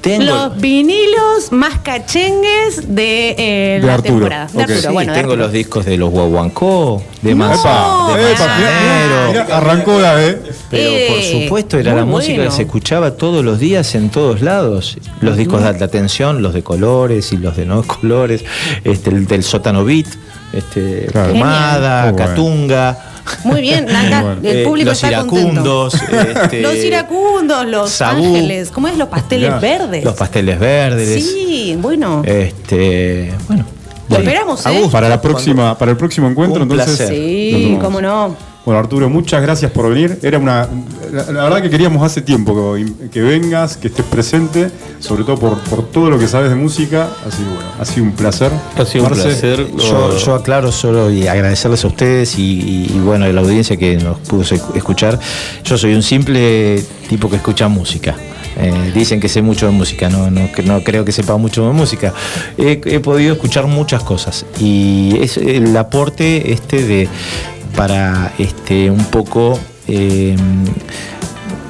Tengo- Los vinilos más cachengues de, eh, De la Arturo. temporada. De. Arturo, Sí, bueno, de tengo Arturo. los discos de los Guaguancó, de No. Manzanero. Arrancó la ¿eh? Pero por Eh, supuesto era la música bueno. que se escuchaba todos los días en todos lados. Los discos de alta tensión, los de colores y los de no colores, este, el del sótano beat, este, Claro. Pomada, Genial. Catunga. Muy bien, Bueno. el eh, público los está contento. iracundos, este, los iracundos, los Sabú. ángeles, ¿cómo es? Los pasteles verdes. los pasteles verdes. Sí, bueno. Este, bueno. Lo bueno, esperamos, ¿eh? Para la próxima, para el próximo encuentro, Un entonces. Sí, cómo no. Bueno, Arturo, muchas gracias por venir. Era una. La, la verdad que queríamos hace tiempo que, que vengas, que estés presente, sobre todo por, por todo lo que sabes de música. Así que bueno, ha sido un placer. Ha sido un placer. Yo, aclaro solo y agradecerles a ustedes y, y- y, bueno, a la audiencia que nos pudo escuchar. Yo soy un simple tipo que escucha música. Eh, dicen que sé mucho de música, no, no, que no creo que sepa mucho de música. He, he podido escuchar muchas cosas y es el aporte este de para este un poco eh,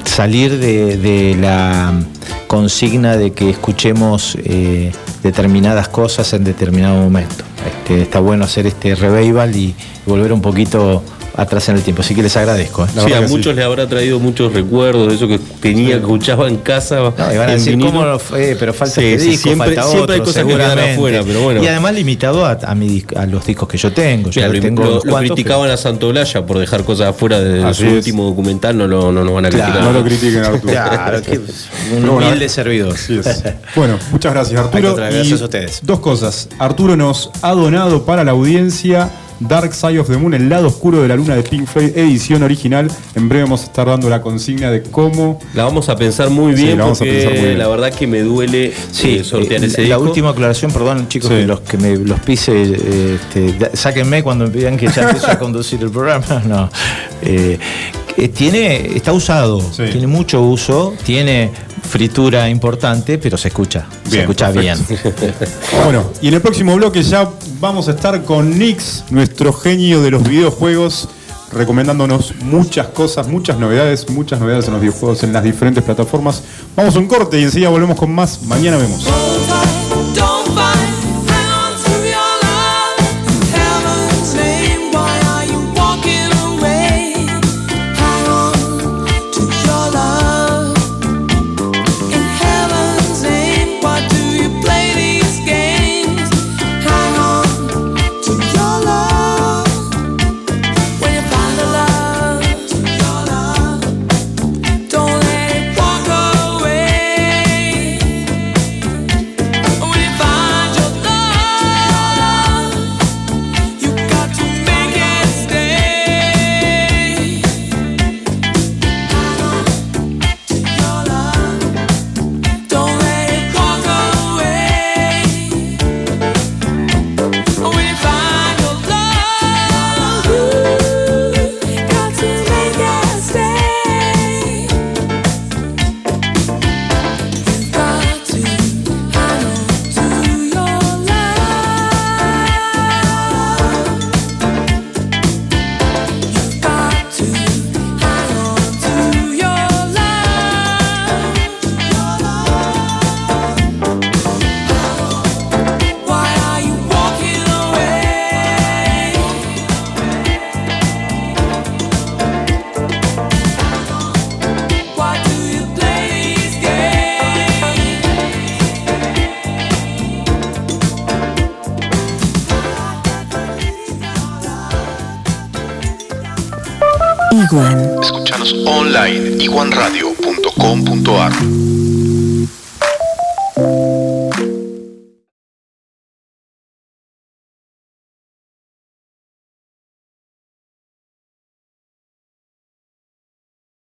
salir de, la consigna de que escuchemos eh, determinadas cosas en determinado momento. Este, está bueno hacer este revival y volver un poquito atrás en el tiempo. Así que les agradezco. ¿eh? Sí, a que sí. muchos les habrá traído muchos recuerdos de eso que tenía, que escuchaba en casa. No, y van a decir, vinilo. ¿cómo no fue? Pero falta Sí, este sí, disco, siempre- falta siempre hay cosas que quedan afuera, pero bueno. Y además limitado a, a, mi dis- a los discos que yo tengo. Yo Mira, lo, tengo lo- unos lo cuantos, criticaban a Santolaya por dejar cosas afuera de Así su es. último documental, no, lo, no nos van a Claro. criticar. No lo critiquen, pero- Arturo. Claro, que un Pero bueno, humilde servidor. Bueno, muchas gracias Arturo. Y gracias a ustedes. Dos cosas. Arturo nos ha donado para la audiencia Dark Side of the Moon, el lado oscuro de la luna de Pink Floyd, edición original. En breve vamos a estar dando la consigna de cómo. La vamos a pensar muy Sí, bien la vamos a porque pensar muy bien. la verdad que me duele Sí, eh, sortear eh, ese la disco. última aclaración, perdón chicos, Sí. que los que me los pise, eh, este, sáquenme cuando me pidan que ya empiezo a conducir el programa. No, Eh, tiene, está usado, Sí. tiene mucho uso, tiene fritura importante, pero se escucha, se Bien, escucha perfecto. bien. Bueno, y en el próximo bloque ya vamos a estar con Nix, nuestro genio de los videojuegos, recomendándonos muchas cosas, muchas novedades, muchas novedades en los videojuegos en las diferentes plataformas. Vamos a un corte y enseguida volvemos con más. Mañana vemos.